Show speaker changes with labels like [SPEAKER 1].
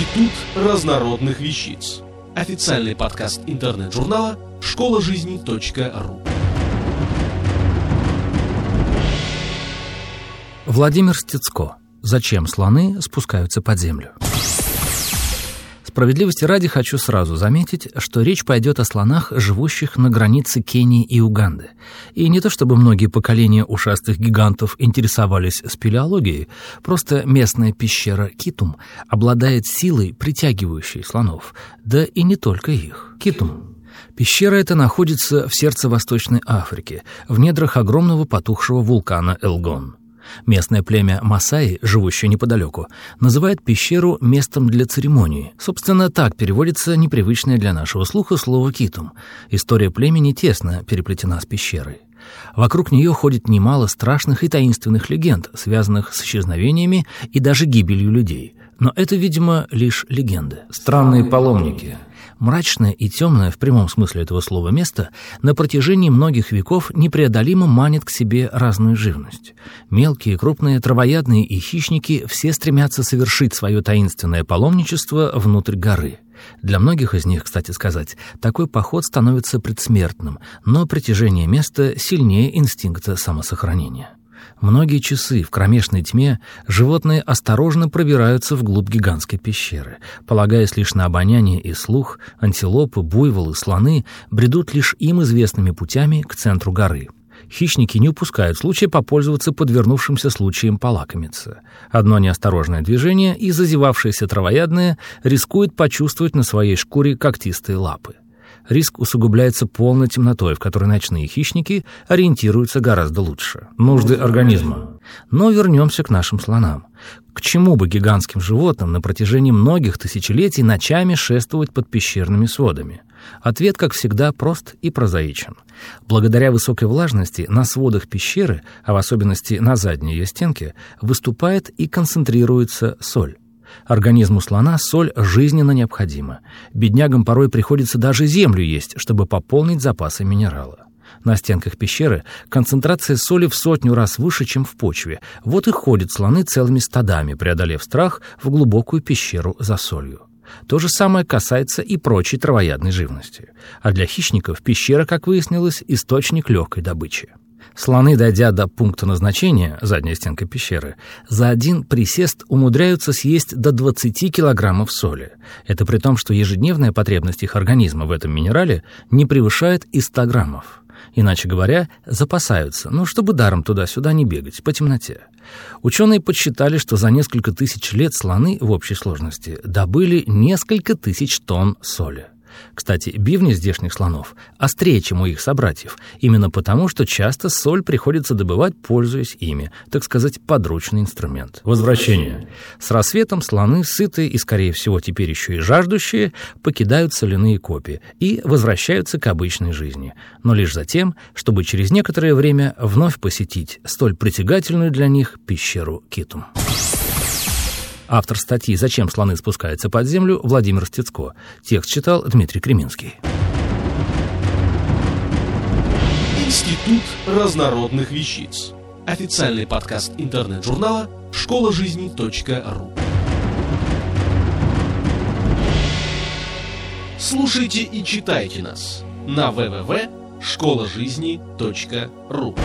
[SPEAKER 1] Институт разнородных вещиц. Официальный подкаст интернет-журнала школа жизни .ру.
[SPEAKER 2] Владимир Стецко. Зачем слоны спускаются под землю? Справедливости ради хочу сразу заметить, что речь пойдет о слонах, живущих на границе Кении и Уганды. И не то чтобы многие поколения ушастых гигантов интересовались спелеологией, просто местная пещера Китум обладает силой, притягивающей слонов, да и не только их. Китум Пещера эта находится в сердце Восточной Африки, в недрах огромного потухшего вулкана Элгон. Местное племя Масаи, живущее неподалеку, называет пещеру местом для церемонии. Собственно, так переводится непривычное для нашего слуха слово «китум». История племени тесно переплетена с пещерой. Вокруг нее ходит немало страшных и таинственных легенд, связанных с исчезновениями и даже гибелью людей. Но это, видимо, лишь легенды. Странные паломники — Мрачное и темное в прямом смысле этого слова место на протяжении многих веков непреодолимо манит к себе разную живность. Мелкие, крупные, травоядные и хищники все стремятся совершить свое таинственное паломничество внутрь горы. Для многих из них, кстати сказать, такой поход становится предсмертным, но притяжение места сильнее инстинкта самосохранения. Многие часы в кромешной тьме животные осторожно пробираются вглубь гигантской пещеры. Полагаясь лишь на обоняние и слух, антилопы, буйволы, слоны бредут лишь им известными путями к центру горы. Хищники не упускают случая попользоваться подвернувшимся случаем полакомиться. Одно неосторожное движение, и зазевавшиеся травоядные рискует почувствовать на своей шкуре когтистые лапы риск усугубляется полной темнотой, в которой ночные хищники ориентируются гораздо лучше. Нужды организма. Но вернемся к нашим слонам. К чему бы гигантским животным на протяжении многих тысячелетий ночами шествовать под пещерными сводами? Ответ, как всегда, прост и прозаичен. Благодаря высокой влажности на сводах пещеры, а в особенности на задней ее стенке, выступает и концентрируется соль. Организму слона соль жизненно необходима. Беднягам порой приходится даже землю есть, чтобы пополнить запасы минерала. На стенках пещеры концентрация соли в сотню раз выше, чем в почве. Вот и ходят слоны целыми стадами, преодолев страх в глубокую пещеру за солью. То же самое касается и прочей травоядной живности. А для хищников пещера, как выяснилось, источник легкой добычи. Слоны, дойдя до пункта назначения, задняя стенка пещеры, за один присест умудряются съесть до 20 килограммов соли. Это при том, что ежедневная потребность их организма в этом минерале не превышает и 100 граммов. Иначе говоря, запасаются, ну, чтобы даром туда-сюда не бегать, по темноте. Ученые подсчитали, что за несколько тысяч лет слоны в общей сложности добыли несколько тысяч тонн соли. Кстати, бивни здешних слонов острее, чем у их собратьев, именно потому, что часто соль приходится добывать, пользуясь ими, так сказать, подручный инструмент. Возвращение. С рассветом слоны, сытые и, скорее всего, теперь еще и жаждущие, покидают соляные копии и возвращаются к обычной жизни, но лишь за тем, чтобы через некоторое время вновь посетить столь притягательную для них пещеру Китум. Автор статьи «Зачем слоны спускаются под землю» Владимир Стецко. Текст читал Дмитрий Креминский.
[SPEAKER 1] Институт разнородных вещиц. Официальный подкаст интернет-журнала школа жизни .ру. Слушайте и читайте нас на www.школажизни.ру.